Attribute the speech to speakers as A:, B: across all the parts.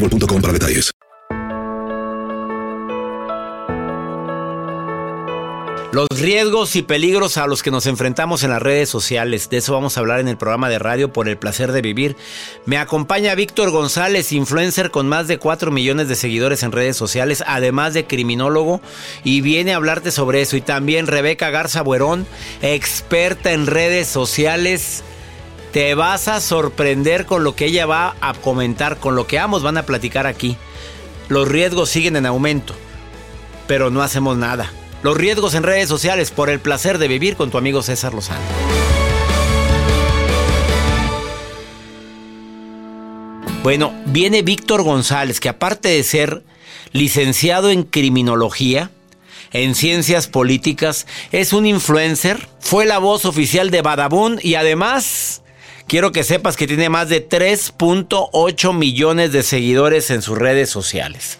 A: para detalles.
B: Los riesgos y peligros a los que nos enfrentamos en las redes sociales. De eso vamos a hablar en el programa de radio por el placer de vivir. Me acompaña Víctor González, influencer con más de 4 millones de seguidores en redes sociales, además de criminólogo, y viene a hablarte sobre eso. Y también Rebeca Garza Buerón, experta en redes sociales. Te vas a sorprender con lo que ella va a comentar, con lo que ambos van a platicar aquí. Los riesgos siguen en aumento, pero no hacemos nada. Los riesgos en redes sociales por el placer de vivir con tu amigo César Lozano. Bueno, viene Víctor González, que aparte de ser licenciado en criminología, en ciencias políticas, es un influencer, fue la voz oficial de Badabun y además quiero que sepas que tiene más de 3.8 millones de seguidores en sus redes sociales.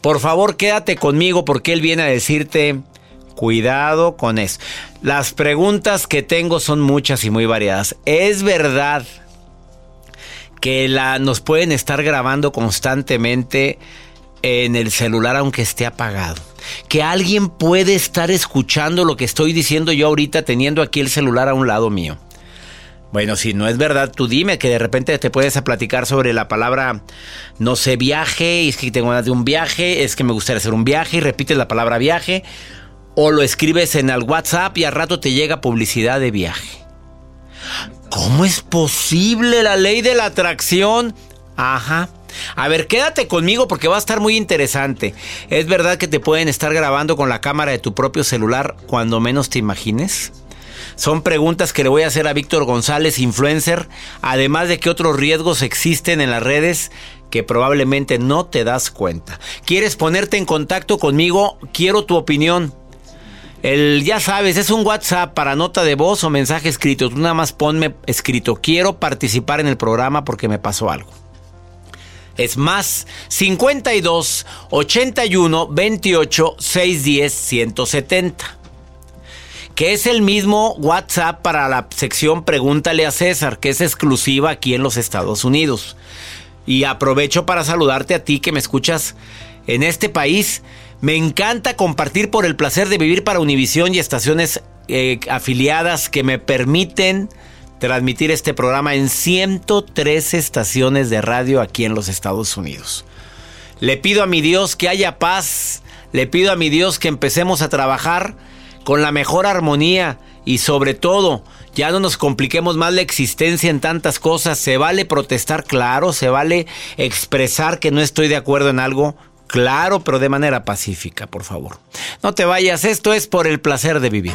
B: Por favor, quédate conmigo porque él viene a decirte, cuidado con eso. Las preguntas que tengo son muchas y muy variadas. ¿Es verdad que la, nos pueden estar grabando constantemente en el celular aunque esté apagado? Que alguien puede estar escuchando lo que estoy diciendo yo ahorita teniendo aquí el celular a un lado mío. Bueno, si no es verdad, tú dime que de repente te puedes platicar sobre la palabra, no sé, viaje, es que tengo ganas de un viaje, es que me gustaría hacer un viaje y repites la palabra viaje, o lo escribes en el WhatsApp y al rato te llega publicidad de viaje. ¿Cómo es posible la ley de la atracción? Ajá. A ver, quédate conmigo porque va a estar muy interesante. ¿Es verdad que te pueden estar grabando con la cámara de tu propio celular cuando menos te imagines? Son preguntas que le voy a hacer a Víctor González, influencer, además de que otros riesgos existen en las redes que probablemente no te das cuenta. ¿Quieres ponerte en contacto conmigo? Quiero tu opinión. El, ya sabes, es un WhatsApp para nota de voz o mensaje escrito. Tú nada más ponme escrito. Quiero participar en el programa porque me pasó algo. Es más 52 81 28 610 170 que es el mismo WhatsApp para la sección Pregúntale a César, que es exclusiva aquí en los Estados Unidos. Y aprovecho para saludarte a ti que me escuchas en este país. Me encanta compartir por el placer de vivir para Univisión y estaciones eh, afiliadas que me permiten transmitir este programa en 103 estaciones de radio aquí en los Estados Unidos. Le pido a mi Dios que haya paz, le pido a mi Dios que empecemos a trabajar con la mejor armonía y sobre todo, ya no nos compliquemos más la existencia en tantas cosas. Se vale protestar, claro, se vale expresar que no estoy de acuerdo en algo, claro, pero de manera pacífica, por favor. No te vayas, esto es por el placer de vivir.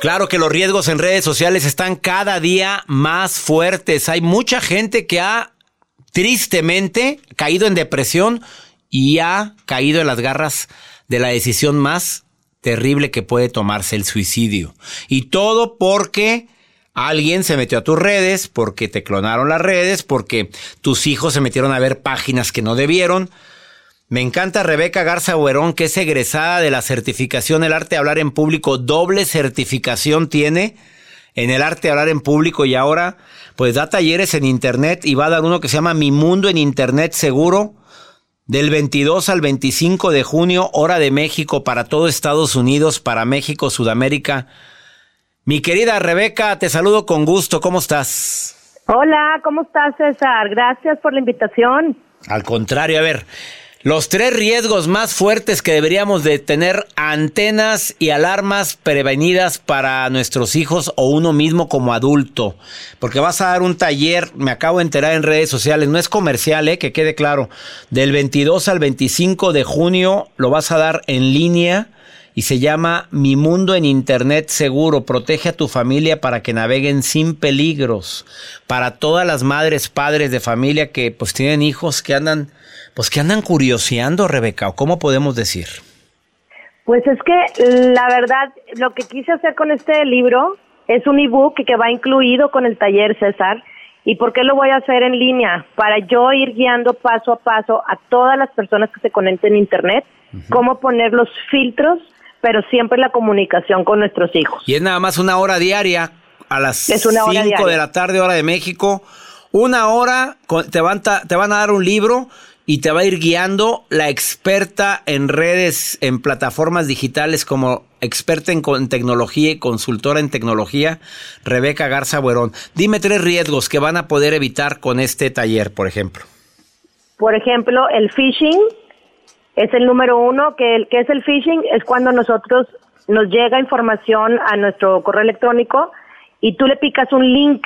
B: Claro que los riesgos en redes sociales están cada día más fuertes. Hay mucha gente que ha tristemente caído en depresión y ha caído en las garras de la decisión más terrible que puede tomarse el suicidio. Y todo porque alguien se metió a tus redes, porque te clonaron las redes, porque tus hijos se metieron a ver páginas que no debieron. Me encanta Rebeca Garza Huerón, que es egresada de la certificación El Arte de Hablar en Público. Doble certificación tiene en el arte de hablar en público y ahora pues da talleres en internet y va a dar uno que se llama Mi Mundo en Internet Seguro del 22 al 25 de junio, hora de México para todo Estados Unidos, para México, Sudamérica. Mi querida Rebeca, te saludo con gusto. ¿Cómo estás?
C: Hola, ¿cómo estás, César? Gracias por la invitación.
B: Al contrario, a ver, los tres riesgos más fuertes que deberíamos de tener antenas y alarmas prevenidas para nuestros hijos o uno mismo como adulto. Porque vas a dar un taller, me acabo de enterar en redes sociales, no es comercial, eh, que quede claro. Del 22 al 25 de junio lo vas a dar en línea y se llama Mi Mundo en Internet Seguro. Protege a tu familia para que naveguen sin peligros. Para todas las madres, padres de familia que pues tienen hijos que andan pues que andan curioseando, Rebeca, o cómo podemos decir.
C: Pues es que la verdad, lo que quise hacer con este libro es un ebook que va incluido con el taller César. ¿Y por qué lo voy a hacer en línea? Para yo ir guiando paso a paso a todas las personas que se conecten en Internet, cómo poner los filtros, pero siempre la comunicación con nuestros hijos.
B: Y es nada más una hora diaria, a las 5 de la tarde, hora de México. Una hora, te van, te van a dar un libro y te va a ir guiando la experta en redes, en plataformas digitales como experta en, tecnología y consultora en tecnología, Rebeca Garza Buerón. Dime tres riesgos que van a poder evitar con este taller, por ejemplo.
C: Por ejemplo, el phishing es el número uno. que ¿Qué es el phishing? Es cuando nosotros nos llega información a nuestro correo electrónico y tú le picas un link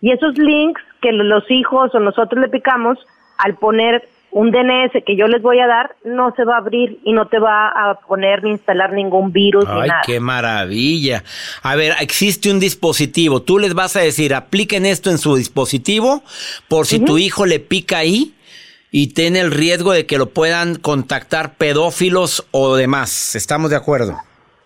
C: y esos links que los hijos o nosotros le picamos, al poner un DNS que yo les voy a dar no se va a abrir y no te va a poner ni instalar ningún virus
B: Ay, qué maravilla. A ver, existe un dispositivo. Tú les vas a decir, apliquen esto en su dispositivo por si tu hijo le pica ahí y tiene el riesgo de que lo puedan contactar pedófilos o demás. ¿Estamos de acuerdo?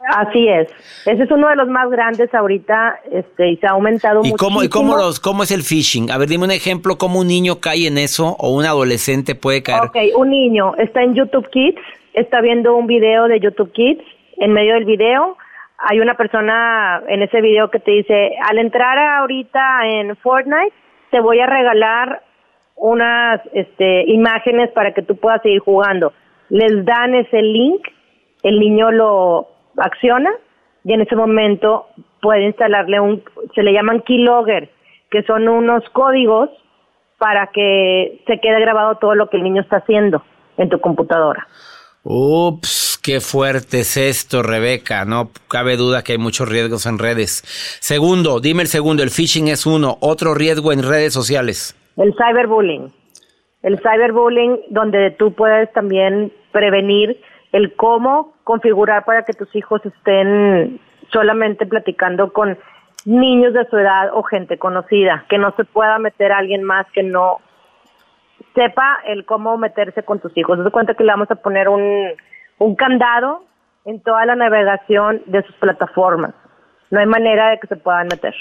C: Así es. Ese es uno de los más grandes ahorita este, y se ha aumentado
B: ¿Y
C: cómo,
B: ¿Y cómo, los, cómo es el phishing? A ver, dime un ejemplo, ¿cómo un niño cae en eso o un adolescente puede caer?
C: Ok, un niño está en YouTube Kids, está viendo un video de YouTube Kids, en medio del video hay una persona en ese video que te dice, al entrar ahorita en Fortnite, te voy a regalar unas este, imágenes para que tú puedas seguir jugando. Les dan ese link, el niño lo acciona, y en ese momento puede instalarle un, se le llaman keylogger, que son unos códigos para que se quede grabado todo lo que el niño está haciendo en tu computadora.
B: Ups, qué fuerte es esto, Rebeca. No cabe duda que hay muchos riesgos en redes. Segundo, dime el segundo, el phishing es uno. Otro riesgo en redes sociales.
C: El cyberbullying. El cyberbullying donde tú puedes también prevenir el cómo configurar para que tus hijos estén solamente platicando con niños de su edad o gente conocida, que no se pueda meter alguien más que no sepa el cómo meterse con tus hijos. Se cuenta que le vamos a poner un, un candado en toda la navegación de sus plataformas. No hay manera de que se puedan meter.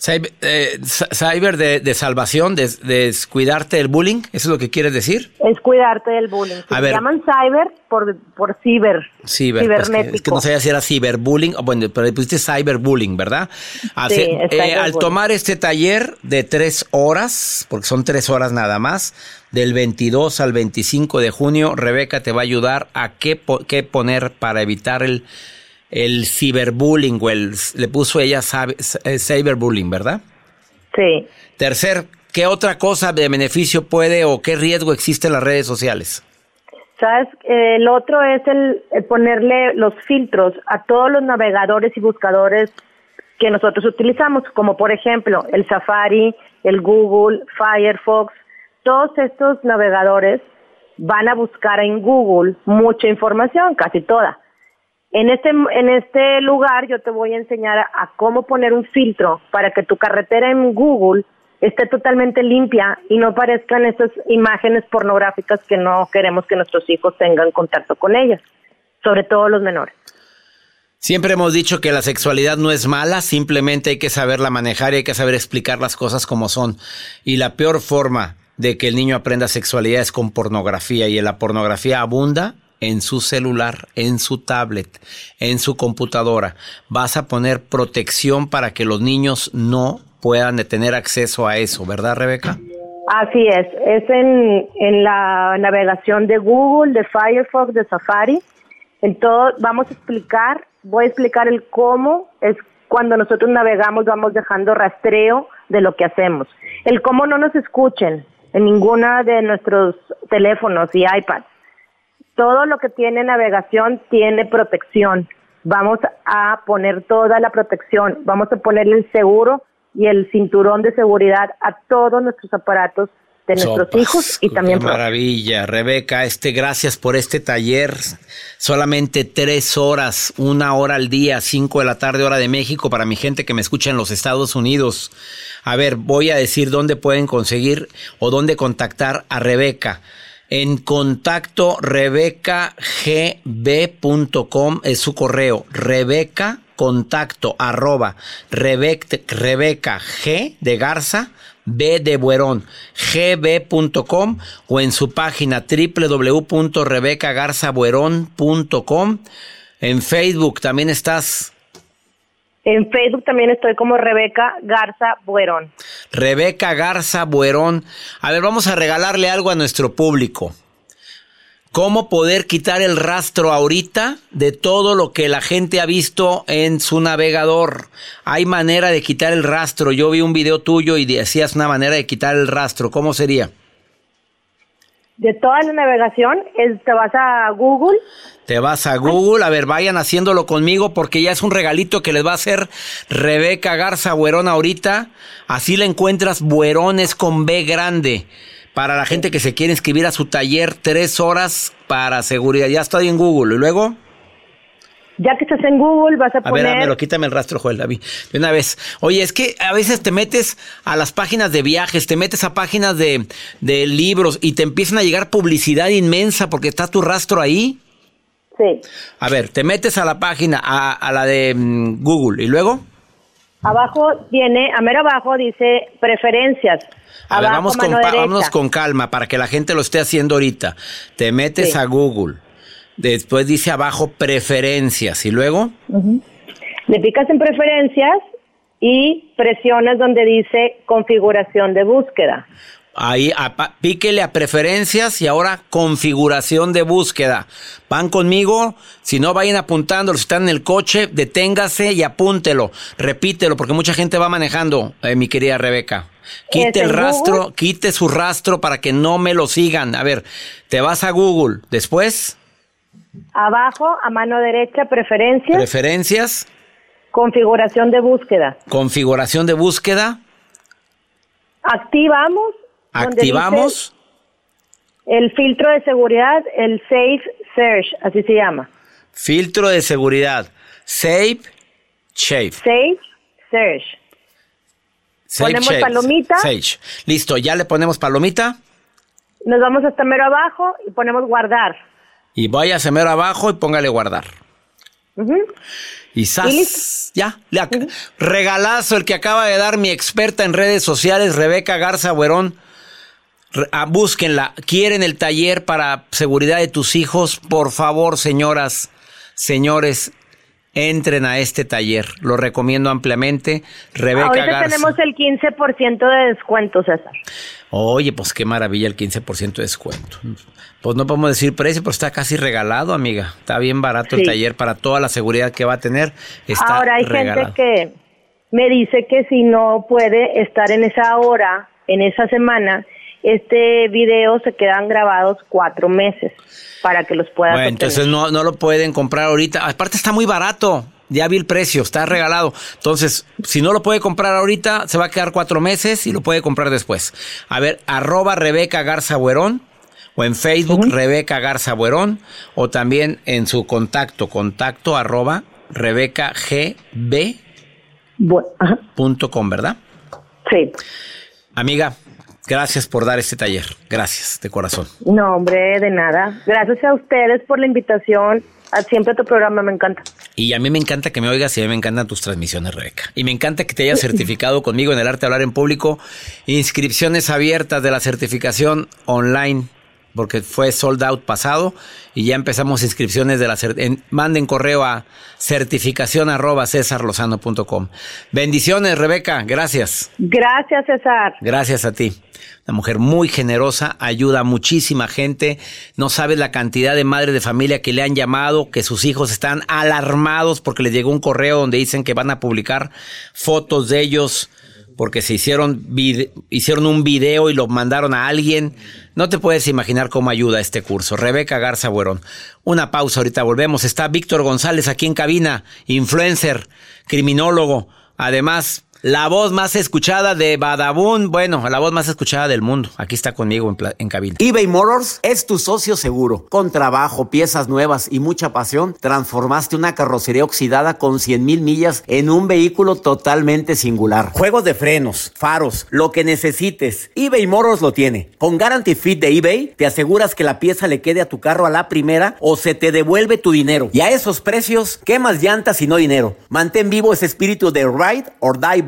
B: Cyber, eh, cyber de, de, salvación, de, de, cuidarte del bullying, ¿eso es lo que quieres decir?
C: Es cuidarte del bullying. Se llaman cyber por, por ciber.
B: Ciber, cibernético. Pues que, es que no sabía si era ciberbullying, bueno, pero le pusiste cyberbullying, ¿verdad? Sí, eh, al tomar este taller de tres horas, porque son tres horas nada más, del 22 al 25 de junio, Rebeca te va a ayudar a qué, qué poner para evitar el el ciberbullying o el, le puso ella eh, cyberbullying, ¿verdad?
C: Sí.
B: Tercer, ¿qué otra cosa de beneficio puede o qué riesgo existe en las redes sociales?
C: Sabes, el otro es el, ponerle los filtros a todos los navegadores y buscadores que nosotros utilizamos, como por ejemplo el Safari, el Google, Firefox, todos estos navegadores van a buscar en Google mucha información, casi toda. En este, en este lugar yo te voy a enseñar a, cómo poner un filtro para que tu carretera en Google esté totalmente limpia y no aparezcan esas imágenes pornográficas que no queremos que nuestros hijos tengan contacto con ellas, sobre todo los menores.
B: Siempre hemos dicho que la sexualidad no es mala, simplemente hay que saberla manejar y hay que saber explicar las cosas como son. Y la peor forma de que el niño aprenda sexualidad es con pornografía y en la pornografía abunda en su celular, en su tablet, en su computadora. Vas a poner protección para que los niños no puedan tener acceso a eso, ¿verdad, Rebeca?
C: Así es, es en, en la navegación de Google, de Firefox, de Safari. En todo, vamos a explicar, voy a explicar el cómo es cuando nosotros navegamos, vamos dejando rastreo de lo que hacemos. El cómo no nos escuchen en ninguna de nuestros teléfonos y iPads todo lo que tiene navegación tiene protección. Vamos a poner toda la protección, vamos a ponerle el seguro y el cinturón de seguridad a todos nuestros aparatos de nuestros hijos y también.
B: Qué maravilla, Rebeca. Este, gracias por este taller. Solamente tres horas, una hora al día, cinco de la tarde, hora de México, para mi gente que me escucha en los Estados Unidos. A ver, voy a decir dónde pueden conseguir o dónde contactar a Rebeca en contacto rebecagb.com es su correo. Rebeca contacto arroba Rebeca, G de Garza B de Buerón gb.com o en su página www.rebecagarzabuerón.com. En Facebook también estás
C: en Facebook también estoy como Rebeca Garza Buerón.
B: Rebeca Garza Buerón. A ver, vamos a regalarle algo a nuestro público. ¿Cómo poder quitar el rastro ahorita de todo lo que la gente ha visto en su navegador? Hay manera de quitar el rastro. Yo vi un video tuyo y decías una manera de quitar el rastro. ¿Cómo sería?
C: De toda la navegación, te vas a Google.
B: Te vas a Google, a ver, vayan haciéndolo conmigo porque ya es un regalito que les va a hacer Rebeca Garza Buerón ahorita. Así la encuentras, Buerones con B grande. Para la gente que se quiere inscribir a su taller, tres horas para seguridad. Ya estoy en Google. ¿Y luego?
C: Ya que estás en Google, vas a, poner.
B: A ver, quítame el rastro, Joel, David. De una vez. Oye, es que a veces te metes a las páginas de viajes, te metes a páginas de, de libros y te empiezan a llegar publicidad inmensa porque está tu rastro ahí.
C: Sí.
B: A ver, te metes a la página, a, la de mm, Google, ¿y luego?
C: Abajo tiene, a mero abajo dice preferencias.
B: A ver, vamos con, vámonos con calma para que la gente lo esté haciendo ahorita. Te metes a Google Después dice abajo preferencias y luego.
C: Le picas en preferencias y presionas donde dice configuración de búsqueda.
B: Ahí a- píquele a preferencias y ahora configuración de búsqueda. Van conmigo, si no vayan apuntando, si están en el coche, deténgase y apúntelo, repítelo, porque mucha gente va manejando, eh, mi querida Rebeca. Quite
C: ¿Es
B: el rastro,
C: Google?
B: quite su rastro para que no me lo sigan. A ver, te vas a Google, después,
C: Abajo, a mano derecha, preferencias,
B: preferencias,
C: configuración de búsqueda.
B: configuración de búsqueda,
C: Activamos.
B: activamos.
C: El filtro de seguridad, el Safe Search, así se llama.
B: Filtro de seguridad. Save. Shave.
C: Safe Search.
B: Save
C: Ponemos palomita.
B: Sage. Listo, ya le ponemos palomita.
C: Nos vamos hasta mero abajo y ponemos guardar.
B: Y vaya a mero abajo y póngale guardar. Y ¡zas! Ya. le Regalazo el que acaba de dar mi experta en redes sociales, Rebeca Garza Buerón. Re- ah, búsquenla. ¿Quieren el taller para seguridad de tus hijos? Por favor, señoras, señores, entren a este taller. Lo recomiendo ampliamente. Rebeca
C: Ahorita
B: Garza.
C: tenemos el 15% de descuento, César.
B: Oye, pues qué maravilla el 15% de descuento. Pues no podemos decir precio, pero está casi regalado, amiga. Está bien barato el taller para toda la seguridad que va a tener. Está
C: Ahora hay
B: regalado.
C: gente que me dice que si no puede estar en esa hora, en esa semana, este video se quedan grabados cuatro meses para que los puedas
B: Bueno, entonces no, no lo pueden comprar ahorita. Aparte está muy barato. Ya vi el precio, está regalado. Entonces, si no lo puede comprar ahorita, se va a quedar cuatro meses y lo puede comprar después. A ver, arroba Rebeca Garza Buerón o en Facebook Rebeca Garza Buerón o también en su contacto, contacto arroba Rebeca GB punto com, ¿verdad?
C: Sí.
B: Amiga, gracias por dar este taller. Gracias, de corazón.
C: No, hombre, de nada. Gracias a ustedes por la invitación. A siempre tu programa me encanta.
B: Y a mí me encanta que me oigas y a mí me encantan tus transmisiones, Rebeca. Y me encanta que te hayas certificado conmigo en el arte de hablar en público. Inscripciones abiertas de la certificación online, porque fue sold out pasado. Y ya empezamos inscripciones de la en- Manden correo a certificación arroba cesarlozano.com. Bendiciones, Rebeca. Gracias.
C: Gracias, César.
B: Gracias a ti. Una mujer muy generosa, ayuda a muchísima gente. No sabes la cantidad de madres de familia que le han llamado, que sus hijos están alarmados porque les llegó un correo donde dicen que van a publicar fotos de ellos porque se hicieron, hicieron un video y lo mandaron a alguien. No te puedes imaginar cómo ayuda este curso. Rebeca Garza Buerón. Una pausa, ahorita volvemos. Está Víctor González aquí en cabina, influencer, criminólogo. Además, la voz más escuchada de Badabun, bueno, la voz más escuchada del mundo. Aquí está conmigo en, en cabina.
D: eBay Motors es tu socio seguro. Con trabajo, piezas nuevas y mucha pasión, transformaste una carrocería oxidada con 100 mil millas en un vehículo totalmente singular. Juegos de frenos, faros, lo que necesites, eBay Motors lo tiene. Con Guarantee Fit de eBay, te aseguras que la pieza le quede a tu carro a la primera o se te devuelve tu dinero. Y a esos precios, ¿qué más llantas y no dinero? Mantén vivo ese espíritu de Ride or Die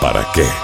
E: ¿para qué?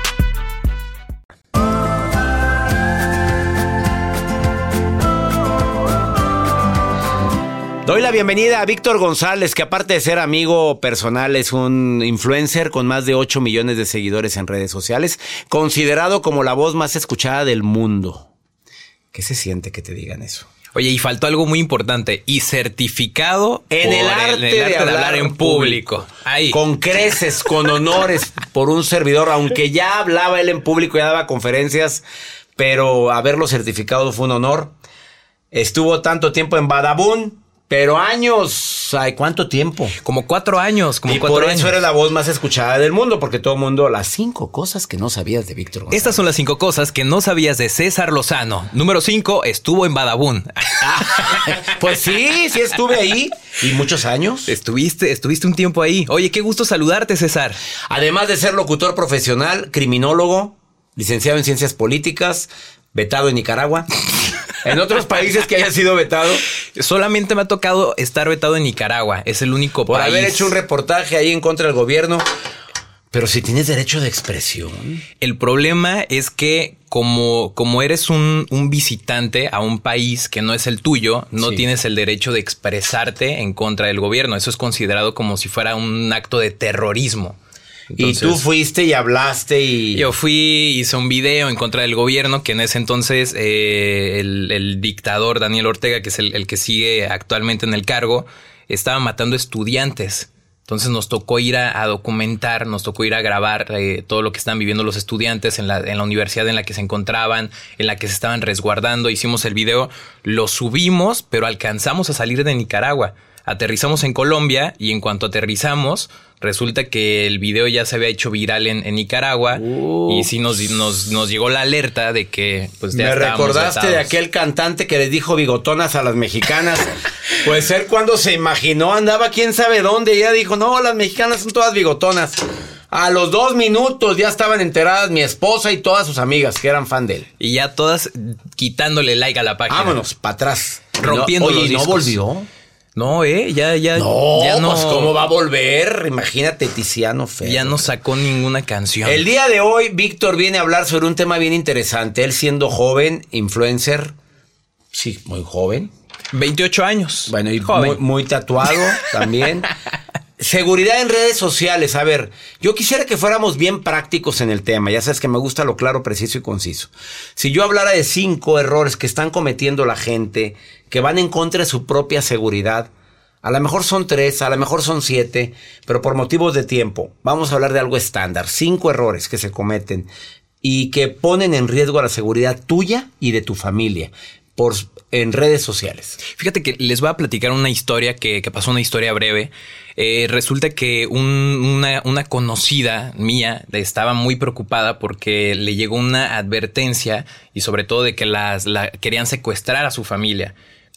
B: Doy la bienvenida a Víctor González, que aparte de ser amigo personal, es un influencer con más de 8 millones de seguidores en redes sociales, considerado como la voz más escuchada del mundo. ¿Qué se siente que te digan eso?
F: Oye, y faltó algo muy importante, y certificado
B: En el arte, de, hablar en público.
F: Ahí.
B: Con creces, con honores por un servidor, aunque ya hablaba él en público, ya daba conferencias, pero haberlo certificado fue un honor. Estuvo tanto tiempo en Badabun, pero años, ay, ¿cuánto tiempo?
F: Como cuatro años, como
B: y
F: cuatro
B: por
F: años.
B: eso eres la voz más escuchada del mundo, porque todo el mundo, las cinco cosas que no sabías de Víctor González.
F: Estas son las cinco cosas que no sabías de César Lozano. Número cinco, estuvo en Badabun.
B: pues sí, sí estuve ahí. ¿Y muchos años?
F: Estuviste, estuviste un tiempo ahí. Oye, qué gusto saludarte, César.
B: Además de ser locutor profesional, criminólogo, licenciado en ciencias políticas, vetado en Nicaragua. en otros países que haya sido vetado.
F: Solamente me ha tocado estar vetado en Nicaragua. Es el único
B: Por
F: país.
B: haber hecho un reportaje ahí en contra del gobierno. Pero si tienes derecho de expresión.
F: El problema es que como, como eres un, un visitante a un país que no es el tuyo, no
B: Sí.
F: tienes el derecho de expresarte en contra del gobierno. Eso es considerado como si fuera un acto de terrorismo.
B: Y tú fuiste y hablaste y...
F: Yo fui, hice un video en contra del gobierno, que en ese entonces eh, el, el dictador Daniel Ortega, que es el, el que sigue actualmente en el cargo, estaba matando estudiantes. Entonces nos tocó ir a, a documentar, nos tocó ir a grabar eh, todo lo que están viviendo los estudiantes en la, en la universidad en la que se encontraban, en la que se estaban resguardando. Hicimos el video, lo subimos, pero alcanzamos a salir de Nicaragua. Aterrizamos en Colombia y en cuanto aterrizamos, resulta que el video ya se había hecho viral en, en Nicaragua y sí nos, nos, nos llegó la alerta de que pues ya
B: Me recordaste de aquel cantante que les dijo bigotonas a las mexicanas. pues él cuando se imaginó andaba quién sabe dónde y ella dijo, no, las mexicanas son todas bigotonas. A los dos minutos ya estaban enteradas mi esposa y todas sus amigas que eran fan de él.
F: Y ya todas quitándole like a la página.
B: Vámonos, para atrás.
F: Rompiendo
B: No, oye,
F: los
B: ¿y no
F: discos.
B: volvió?
F: No, eh, ya, ya,
B: No,
F: ya no.
B: pues cómo va a volver. Imagínate Tiziano Ferro.
F: Ya no sacó ninguna canción.
B: El día de hoy, Víctor viene a hablar sobre un tema bien interesante. Él siendo joven, influencer, sí, muy joven.
F: 28 años.
B: Bueno, y
F: Joven.
B: muy, muy tatuado también. Seguridad en redes sociales. A ver, yo quisiera que fuéramos bien prácticos en el tema. Ya sabes que me gusta lo claro, preciso y conciso. Si yo hablara de cinco errores que están cometiendo la gente, que van en contra de su propia seguridad, a lo mejor son tres, a lo mejor son siete, pero por motivos de tiempo, vamos a hablar de algo estándar. Cinco errores que se cometen y que ponen en riesgo la seguridad tuya y de tu familia en redes sociales.
F: Fíjate que les voy a platicar una historia que, pasó, una historia breve. Eh, resulta que un- una, una conocida mía estaba muy preocupada porque le llegó una advertencia y sobre todo de que las la, querían secuestrar a su familia.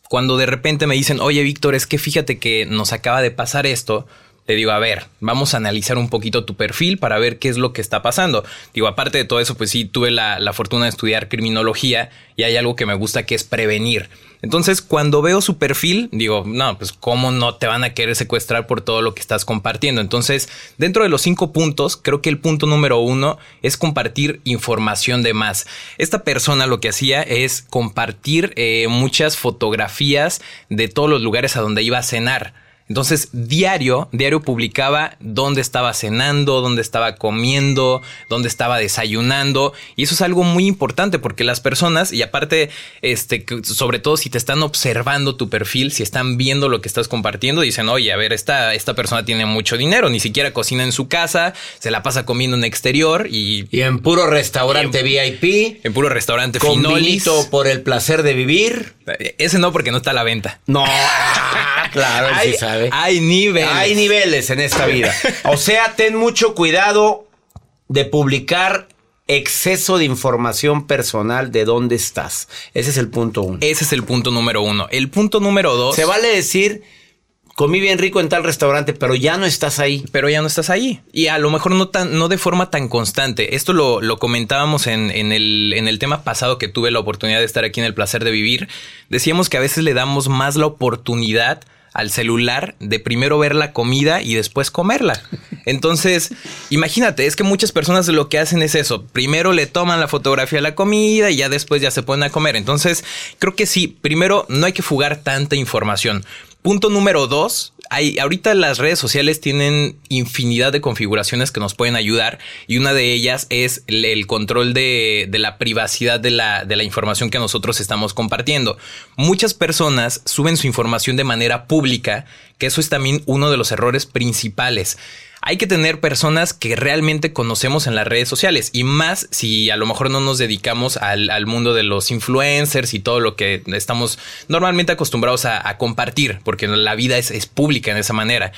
F: Cuando de repente me dicen, oye Víctor, es que fíjate que nos acaba de pasar esto. Le digo, a ver, vamos a analizar un poquito tu perfil para ver qué es lo que está pasando. Digo, aparte de todo eso, pues sí, tuve la, la fortuna de estudiar criminología y hay algo que me gusta que es prevenir. Entonces, cuando veo su perfil, digo, no, pues cómo no te van a querer secuestrar por todo lo que estás compartiendo. Entonces, dentro de los cinco puntos, creo que el punto número uno es compartir información de más. Esta persona lo que hacía es compartir eh, muchas fotografías de todos los lugares a donde iba a cenar. Entonces, diario, diario publicaba dónde estaba cenando, dónde estaba comiendo, dónde estaba desayunando. Y eso es algo muy importante porque las personas, y aparte, este, sobre todo si te están observando tu perfil, si están viendo lo que estás compartiendo, dicen, oye, a ver, esta, esta persona tiene mucho dinero, ni siquiera cocina en su casa, se la pasa comiendo en exterior y...
B: Y en puro restaurante VIP.
F: En puro restaurante
B: Con
F: Finolis.
B: por el placer de vivir.
F: Ese no, porque no está a la venta.
B: No, ah, claro, él sí sabe.
F: Hay niveles.
B: Hay niveles en esta vida. O sea, ten mucho cuidado de publicar exceso de información personal de dónde estás. Ese es el punto uno.
F: Ese es el punto número uno. El punto número dos.
B: Se vale decir, comí bien rico en tal restaurante, pero ya no estás ahí.
F: Pero ya no estás ahí. Y a lo mejor no tan, no de forma tan constante. Esto lo, lo comentábamos en, en el, en el tema pasado que tuve la oportunidad de estar aquí en el placer de vivir. Decíamos que a veces le damos más la oportunidad al celular de primero ver la comida y después comerla. Entonces, imagínate, es que muchas personas lo que hacen es eso. Primero le toman la fotografía a la comida y ya después ya se ponen a comer. Entonces, creo que sí, primero no hay que fugar tanta información. Punto número dos, hay, ahorita las redes sociales tienen infinidad de configuraciones que nos pueden ayudar y una de ellas es el, control de, de, la privacidad de la, de la información que nosotros estamos compartiendo. Muchas personas suben su información de manera pública, que eso es también uno de los errores principales hay que tener personas que realmente conocemos en las redes sociales y más si a lo mejor no nos dedicamos al, al mundo de los influencers y todo lo que estamos normalmente acostumbrados a, compartir, porque la vida es, es pública en esa manera.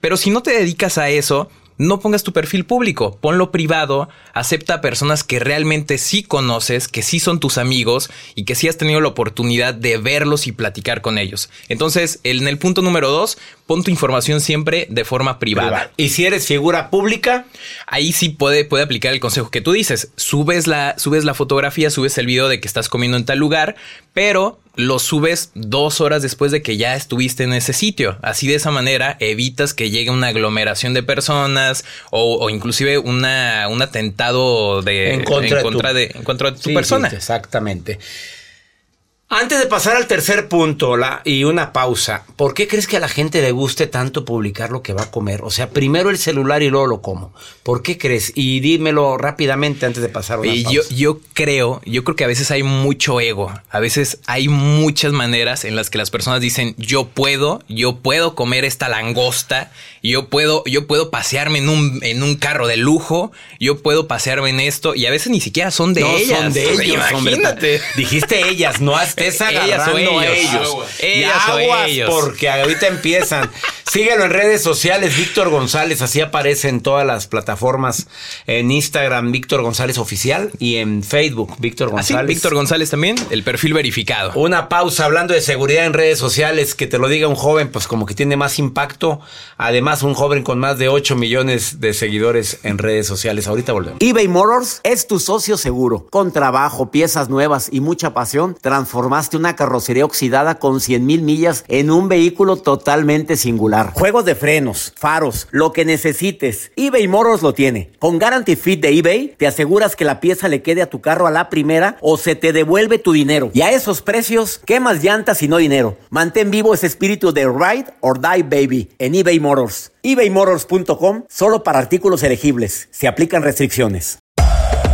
F: Pero si no te dedicas a eso, no pongas tu perfil público, ponlo privado, acepta a personas que realmente sí conoces, que sí son tus amigos y que sí has tenido la oportunidad de verlos y platicar con ellos. Entonces, en el punto número dos, pon tu información siempre de forma privada.
B: Privada. Y si eres figura pública,
F: ahí sí puede, puede aplicar el consejo que tú dices. Subes la, subes la fotografía, subes el video de que estás comiendo en tal lugar, pero lo subes dos horas después de que ya estuviste en ese sitio. Así de esa manera evitas que llegue una aglomeración de personas o, o inclusive una, un atentado de,
B: En contra de
F: en contra de tu
B: Sí,
F: persona.
B: sí, exactamente. Antes de pasar al tercer punto la, y una pausa, ¿por qué crees que a la gente le guste tanto publicar lo que va a comer? O sea, primero el celular y luego lo como. ¿Por qué crees? Y dímelo rápidamente antes de pasar a una
F: Y
B: pausa.
F: yo, yo creo, yo creo que a veces hay mucho ego. A veces hay muchas maneras en las que las personas dicen, yo puedo, yo puedo comer esta langosta, yo puedo, yo puedo pasearme en un, en un carro de lujo, yo puedo pasearme en esto, y a veces ni siquiera son de
B: no
F: ellas.
B: son de ellos, hombre.
F: Imagínate.
B: Dijiste ellas, no estés
F: Ellas o
B: agarrando a
F: ellos.
B: ellos.
F: Aguas.
B: Y
F: Ellas o ellos.
B: porque ahorita empiezan. Síguelo en redes sociales, Víctor González, así aparece en todas las plataformas. En Instagram, Víctor González Oficial, y en Facebook, Víctor
F: Así,
B: González.
F: Víctor González también, el perfil verificado.
B: Una pausa hablando de seguridad en redes sociales, que te lo diga un joven, pues como que tiene más impacto. Además, un joven con más de 8 millones de seguidores en redes sociales. Ahorita volvemos.
D: eBay Motors es tu socio seguro. Con trabajo, piezas nuevas y mucha pasión, transformaste una carrocería oxidada con 100 mil millas en un vehículo totalmente singular. Juegos de frenos, faros, lo que necesites, eBay Motors lo tiene. Con Guarantee Fit de eBay, te aseguras que la pieza le quede a tu carro a la primera o se te devuelve tu dinero. Y a esos precios, ¿qué más llantas y no dinero? Mantén vivo ese espíritu de Ride or Die Baby en eBay Motors. ebaymotors.com solo para artículos elegibles. Se aplican restricciones.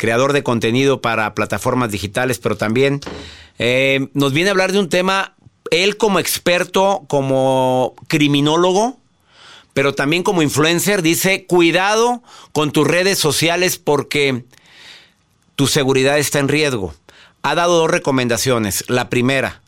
B: creador de contenido para plataformas digitales, pero también eh, nos viene a hablar de un tema, él como experto, como criminólogo, pero también como influencer, dice, cuidado con tus redes sociales porque tu seguridad está en riesgo. Ha dado dos recomendaciones. La primera,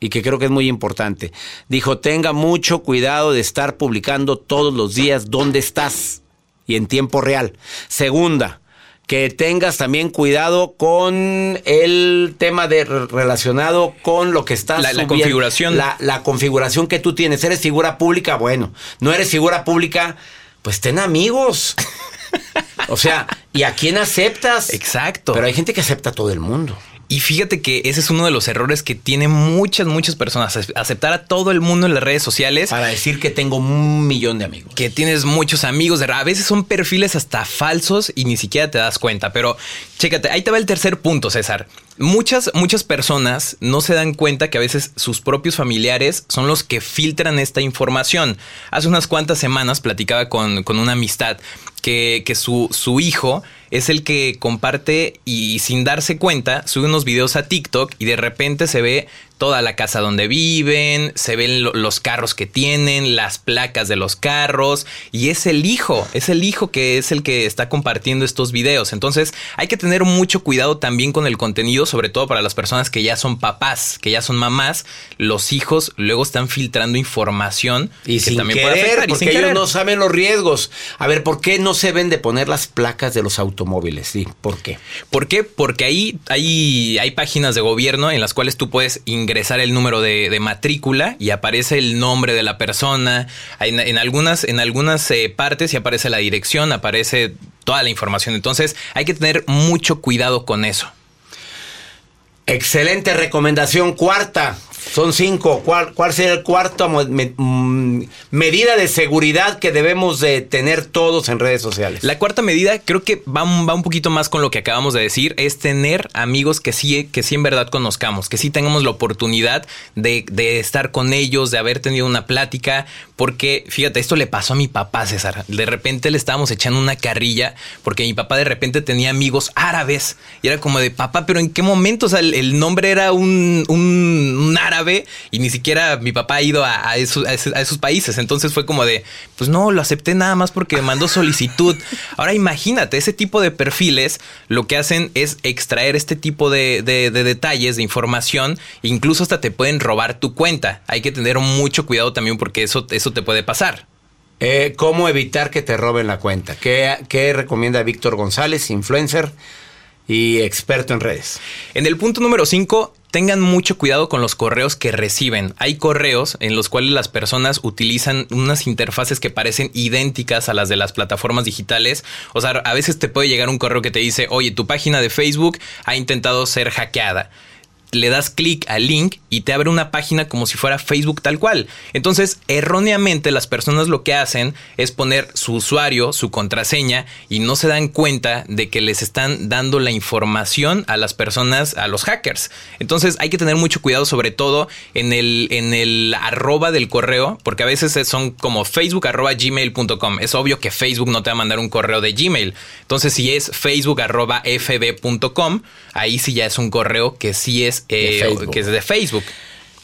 B: y que creo que es muy importante. Dijo, tenga mucho cuidado de estar publicando todos los días dónde estás y en tiempo real. Segunda, que tengas también cuidado con el tema de relacionado con lo que estás
F: La- la configuración.
B: La, la configuración que tú tienes. Eres figura pública, bueno. No eres figura pública, pues ten amigos. O sea, ¿y a quién aceptas?
F: Exacto.
B: Pero hay gente que acepta a todo el mundo.
F: Y fíjate que ese es uno de los errores que tienen muchas, muchas personas. Aceptar a todo el mundo en las redes sociales.
B: Para decir que tengo un millón de amigos.
F: Que tienes muchos amigos. A veces son perfiles hasta falsos y ni siquiera te das cuenta. Pero chécate, ahí te va el tercer punto, César. Muchas, muchas personas no se dan cuenta que a veces sus propios familiares son los que filtran esta información. Hace unas cuantas semanas platicaba con, con una amistad que, que su, su hijo es el que comparte y sin darse cuenta sube unos videos a TikTok y de repente se ve toda la casa donde viven, se ven los carros que tienen, las placas de los carros y es el hijo, es el hijo que es el que está compartiendo estos videos. Entonces hay que tener mucho cuidado también con el contenido, sobre todo para las personas que ya son papás, que ya son mamás, los hijos luego están filtrando información
B: y que también puede afectar porque ellos no saben los riesgos. A ver, ¿por qué no se ven de poner las placas de los automóviles? Sí, ¿por qué?
F: ¿Por qué? Porque ahí hay, hay páginas de gobierno en las cuales tú puedes ingresar el número de, matrícula y aparece el nombre de la persona. En, en algunas, en algunas eh, partes y aparece la dirección, aparece toda la información. Entonces hay que tener mucho cuidado con eso.
B: Excelente recomendación. Cuarta, son cinco. ¿Cuál, cuál sería el cuarto mm, medida de seguridad que debemos de tener todos en redes sociales?
F: La cuarta medida creo que va, va, un poquito más con lo que acabamos de decir, es tener amigos que sí, que sí en verdad conozcamos, que sí tengamos la oportunidad de, de estar con ellos, de haber tenido una plática, porque fíjate, esto le pasó a mi papá, César. De repente le estábamos echando una carrilla, porque mi papá de repente tenía amigos árabes, y era como de, papá, pero ¿en qué momento? O sea, el, nombre era un, un árabe y ni siquiera mi papá ha ido a, esos, países. Entonces fue como de, pues no, lo acepté nada más porque me mandó solicitud. Ahora imagínate, ese tipo de perfiles lo que hacen es extraer este tipo de, detalles, de información, incluso hasta te pueden robar tu cuenta. Hay que tener mucho cuidado también porque eso, eso te puede pasar.
B: Eh, ¿Cómo evitar que te roben la cuenta? ¿Qué, ¿Qué, recomienda Víctor González, influencer y experto en redes?
F: En el punto número 5, tengan mucho cuidado con los correos que reciben. Hay correos en los cuales las personas utilizan unas interfaces que parecen idénticas a las de las plataformas digitales. O sea, a veces te puede llegar un correo que te dice, oye, tu página de Facebook ha intentado ser hackeada le das clic al link y te abre una página como si fuera Facebook tal cual. Entonces, erróneamente las personas lo que hacen es poner su usuario, su contraseña y no se dan cuenta de que les están dando la información a las personas, a los hackers. Entonces, hay que tener mucho cuidado sobre todo en el, en el arroba del correo, porque a veces son como facebook arroba gmail.com. Es obvio que Facebook no te va a mandar un correo de Gmail. Entonces, si es facebook arroba fb.com, ahí sí ya es un correo que sí es eh, que es de Facebook.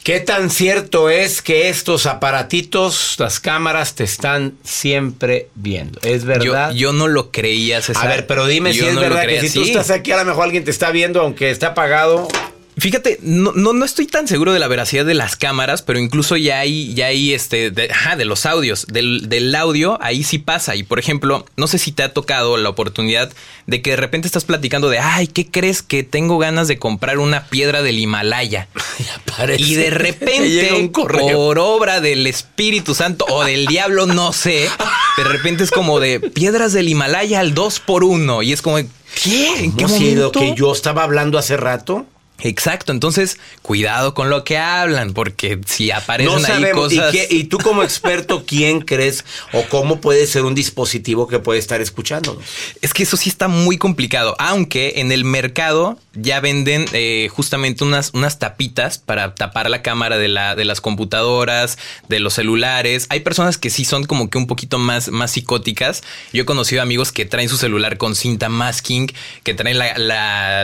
B: ¿Qué tan cierto es que estos aparatitos, las cámaras, te están siempre viendo? ¿Es verdad?
F: Yo, no lo creía,
B: A ver, pero dime si es verdad que si tú estás aquí, a lo mejor alguien te está viendo, aunque está apagado.
F: Fíjate, no, no, estoy tan seguro de la veracidad de las cámaras, pero incluso ya hay, ya hay este, de, de los audios, del, del, audio, ahí sí pasa. Y por ejemplo, no sé si te ha tocado la oportunidad de que de repente estás platicando de, ay, ¿qué crees que tengo ganas de comprar una piedra del Himalaya? y de repente, por obra del Espíritu Santo o del diablo, no sé, de repente es como de piedras del Himalaya al 2 por 1 y es como, ¿qué?
B: ¿En qué momento? que yo estaba hablando hace rato?
F: Exacto, entonces cuidado con lo que hablan, porque si aparecen ahí cosas.
B: ¿Y, ¿Y, tú, como experto, quién crees o cómo puede ser un dispositivo que puede estar escuchando?
F: Es que eso sí está muy complicado, aunque en el mercado ya venden eh, justamente unas, unas tapitas para tapar la cámara de, la, de las computadoras, de los celulares. Hay personas que sí son como que un poquito más, más psicóticas. Yo he conocido amigos que traen su celular con cinta masking, que traen la,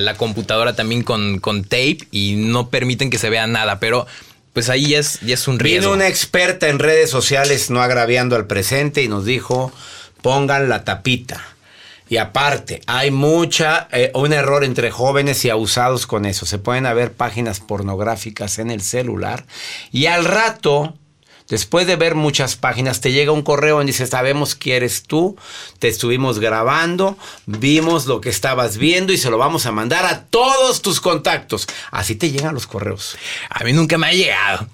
F: la, computadora también con, con tape y no permiten que se vea nada, pero pues ahí ya es, ya es un riesgo.
B: Viene una experta en redes sociales, no agraviando al presente, y nos dijo, pongan la tapita. Y aparte, hay mucha, eh, un error entre jóvenes y abusados con eso. Se pueden haber páginas pornográficas en el celular y al rato Después de ver muchas páginas, te llega un correo y dice, sabemos quién eres tú, te estuvimos grabando, vimos lo que estabas viendo y se lo vamos a mandar a todos tus contactos. Así te llegan los correos.
F: A mí nunca me ha llegado.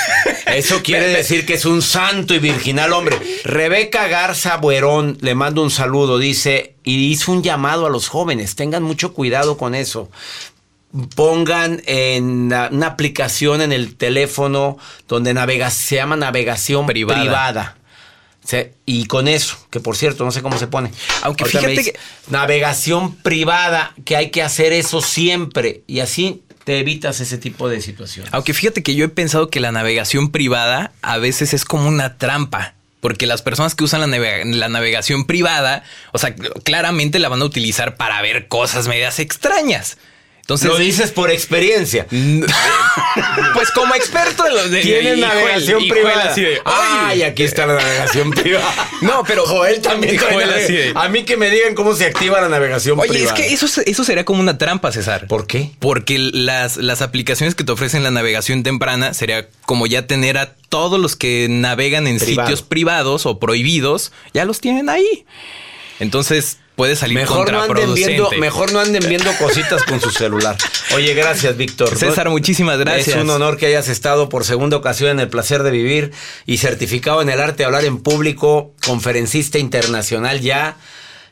B: eso quiere decir que es un santo y virginal hombre. Rebeca Garza Buerón, le mando un saludo, dice, y hizo un llamado a los jóvenes, tengan mucho cuidado con eso pongan en una aplicación en el teléfono donde navega, se llama navegación
F: Privada.
B: privada. Se- y con eso, que por cierto, no sé cómo se pone.
F: Aunque
B: Ahorita
F: fíjate
B: dice, Navegación privada, que hay que hacer eso siempre. Y así te evitas ese tipo de situaciones.
F: Aunque fíjate que yo he pensado que la navegación privada a veces es como una trampa. Porque las personas que usan la, navega- la navegación privada, o sea, claramente la van a utilizar para ver cosas medias extrañas. Entonces,
B: Lo dices por experiencia.
F: pues como experto en lo de
B: Tienen navegación privada.
F: así de,
B: Ay,
F: "Oye".
B: aquí está la navegación privada.
F: No, pero
B: Joel también
F: así de-
B: A mí que me digan cómo se activa la navegación
F: Oye,
B: privada.
F: es que eso, eso sería como una trampa, César.
B: ¿Por qué?
F: Porque las, las aplicaciones que te ofrecen la navegación temprana sería como ya tener a todos los que navegan en
B: Privado.
F: sitios privados o prohibidos, ya los tienen ahí. Entonces puede salir
B: Mejor no, anden viendo, mejor no anden viendo cositas con su celular. Oye, gracias, Víctor.
F: César, muchísimas gracias.
B: Es un honor que hayas estado por segunda ocasión en el placer de vivir y certificado en el arte de hablar en público, conferencista internacional ya.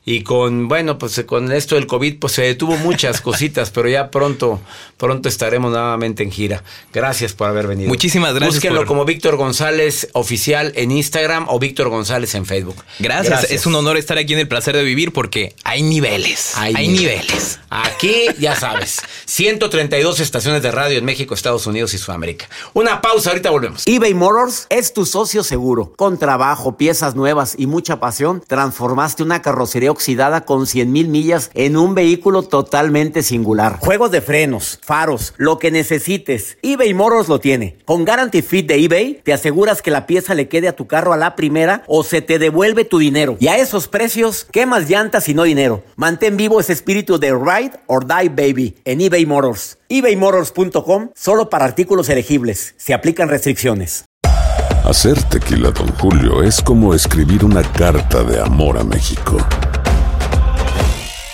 B: Y con, bueno, pues con esto del COVID, pues se detuvo muchas cositas, pero ya pronto, pronto estaremos nuevamente en gira. Gracias por haber venido.
F: Muchísimas gracias
B: Búsquenlo
F: por-
B: como Víctor González Oficial en Instagram o Víctor González en Facebook.
F: Gracias. es un honor estar aquí en el placer de vivir porque hay niveles. Hay, niveles.
B: Aquí, ya sabes, 132 estaciones de radio en México, Estados Unidos y Sudamérica. Una pausa, ahorita volvemos.
D: eBay Motors es tu socio seguro. Con trabajo, piezas nuevas y mucha pasión, transformaste una carrocería oxidada con 100 mil millas en un vehículo totalmente singular. Juegos de frenos, faros, lo que necesites, eBay Motors lo tiene. Con Guarantee Fit de eBay, te aseguras que la pieza le quede a tu carro a la primera o se te devuelve tu dinero. Y a esos precios, ¿qué más llantas y no dinero? Mantén vivo ese espíritu de Ride or Die Baby en eBay Motors. ebaymotors.com solo para artículos elegibles. Se aplican restricciones.
E: Hacer tequila, Don Julio, es como escribir una carta de amor a México.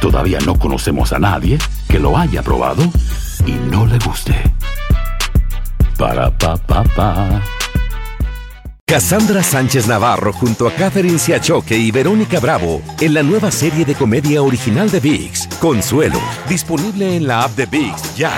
G: todavía no conocemos a nadie que lo haya probado y no le guste. Para pa pa pa.
H: Cassandra Sánchez Navarro junto a Catherine Siachoque y Verónica Bravo en la nueva serie de comedia original de VIX, Consuelo, disponible en la app de VIX ya.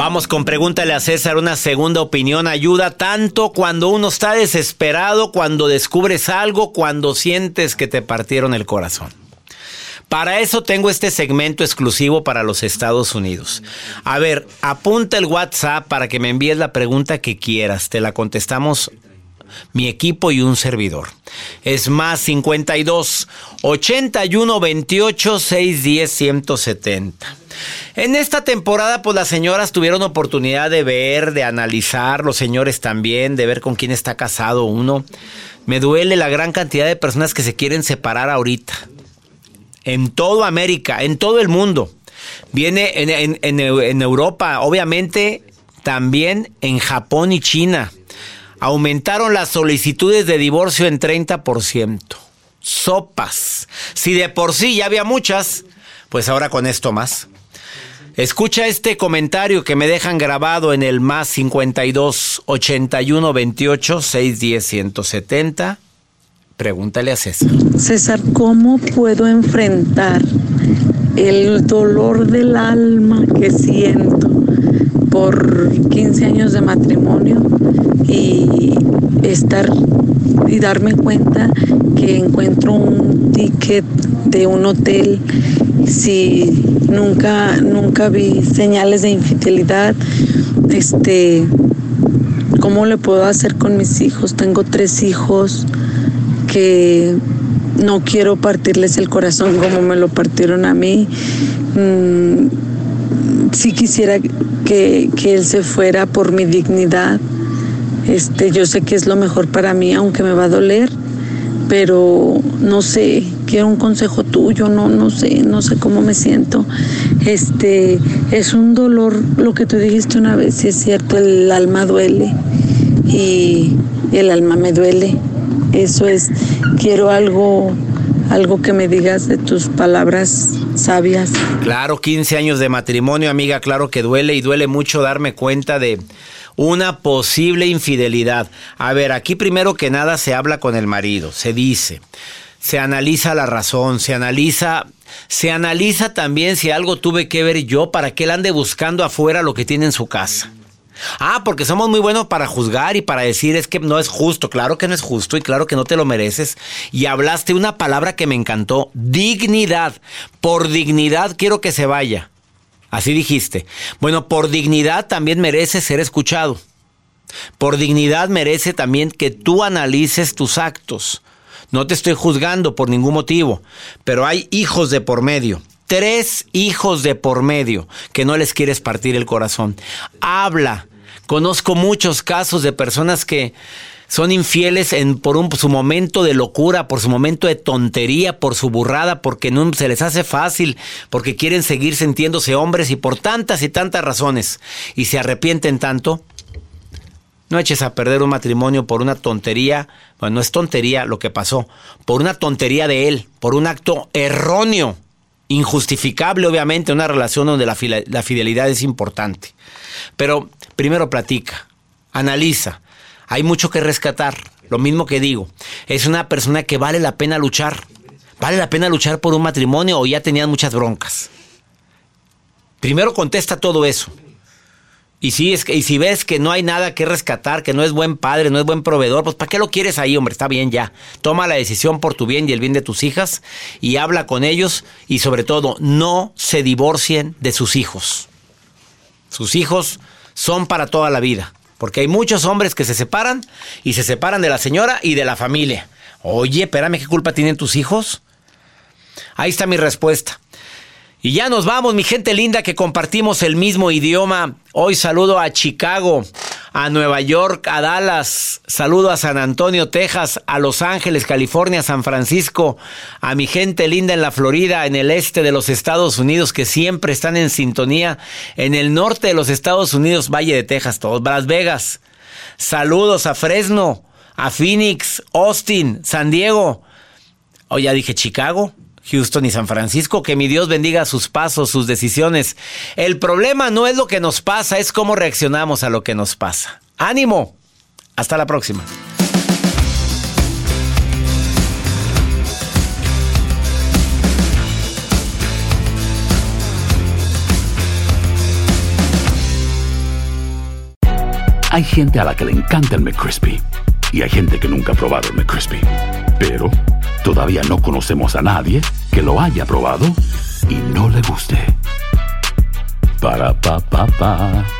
B: Vamos con pregúntale a César, una segunda opinión ayuda tanto cuando uno está desesperado, cuando descubres algo, cuando sientes que te partieron el corazón. Para eso tengo este segmento exclusivo para los Estados Unidos. A ver, apunta el WhatsApp para que me envíes la pregunta que quieras. Te la contestamos mi equipo y un servidor. Es más 52 81 28 610 170. En esta temporada, pues las señoras tuvieron oportunidad de ver, de analizar, los señores también, de ver con quién está casado uno. Me duele la gran cantidad de personas que se quieren separar ahorita. En toda América, en todo el mundo. Viene en, en- en- en Europa, obviamente también en Japón y China. Aumentaron las solicitudes de divorcio en 30%. Sopas. Si de por sí ya había muchas, pues ahora con esto más. Escucha este comentario que me dejan grabado en el más 52 81 28 610 170. Pregúntale a César.
I: César, ¿cómo puedo enfrentar el dolor del alma que siento por 15 años de matrimonio y estar y darme cuenta que encuentro un ticket de un hotel si nunca nunca vi señales de infidelidad este cómo le puedo hacer con mis hijos tengo tres hijos que no quiero partirles el corazón como me lo partieron a mí. Mm, quisiera que, que él se fuera por mi dignidad. Este, yo sé que es lo mejor para mí, aunque me va a doler, pero no sé quiero un consejo tuyo, no, no sé, no sé cómo me siento. Este, es un dolor, lo que tú dijiste una vez, es cierto, el alma duele y el alma me duele. Eso es, quiero algo, algo que me digas de tus palabras sabias.
B: Claro, 15 años de matrimonio, amiga, claro que duele y duele mucho darme cuenta de una posible infidelidad. A ver, aquí primero que nada se habla con el marido, se dice, se analiza la razón, se analiza, se analiza también si algo tuve que ver yo para que él ande buscando afuera lo que tiene en su casa. Ah, porque somos muy buenos para juzgar y para decir es que no es justo. Claro que no es justo y claro que no te lo mereces. Y hablaste una palabra que me encantó, dignidad. Por dignidad quiero que se vaya. Así dijiste. Bueno, por dignidad también merece ser escuchado. Por dignidad merece también que tú analices tus actos. No te estoy juzgando por ningún motivo, pero hay hijos de por medio. Tres hijos de por medio que no les quieres partir el corazón. Habla. Conozco muchos casos de personas que son infieles en, por su momento de locura, por su momento de tontería, por su burrada, porque no se les hace fácil, porque quieren seguir sintiéndose hombres y por tantas y tantas razones. Y se arrepienten tanto. No eches a perder un matrimonio por una tontería. Bueno, no es tontería lo que pasó. Por una tontería de él, por un acto erróneo, injustificable, obviamente, una relación donde la fidelidad es importante. Pero primero platica, analiza hay mucho que rescatar. Lo mismo que digo, es una persona que vale la pena luchar. ¿Vale la pena luchar por un matrimonio o ya tenían muchas broncas? Primero contesta todo eso. Y si, es que, y si ves que no hay nada que rescatar, que no es buen padre, no es buen proveedor, pues ¿para qué lo quieres ahí, hombre? Está bien ya. Toma la decisión por tu bien y el bien de tus hijas y habla con ellos y sobre todo no se divorcien de sus hijos. Sus hijos son para toda la vida. Porque hay muchos hombres que se separan y se separan de la señora y de la familia. Oye, espérame, ¿qué culpa tienen tus hijos? Ahí está mi respuesta. Y ya nos vamos, mi gente linda, que compartimos el mismo idioma. Hoy saludo a Chicago, a Nueva York, a Dallas, saludo a San Antonio, Texas, a Los Ángeles, California, San Francisco, a mi gente linda en la Florida, en el este de los Estados Unidos, que siempre están en sintonía, en el norte de los Estados Unidos, Valle de Texas, todos, Las Vegas. Saludos a Fresno, a Phoenix, Austin, San Diego. O ya dije Chicago. Houston y San Francisco. Que mi Dios bendiga sus pasos, sus decisiones. El problema no es lo que nos pasa, es cómo reaccionamos a lo que nos pasa. Ánimo. Hasta la próxima.
G: Hay gente a la que le encanta el McCrispy y hay gente que nunca ha probado el McCrispy. Pero Todavía no conocemos a nadie que lo haya probado y no le guste. Para pa pa pa.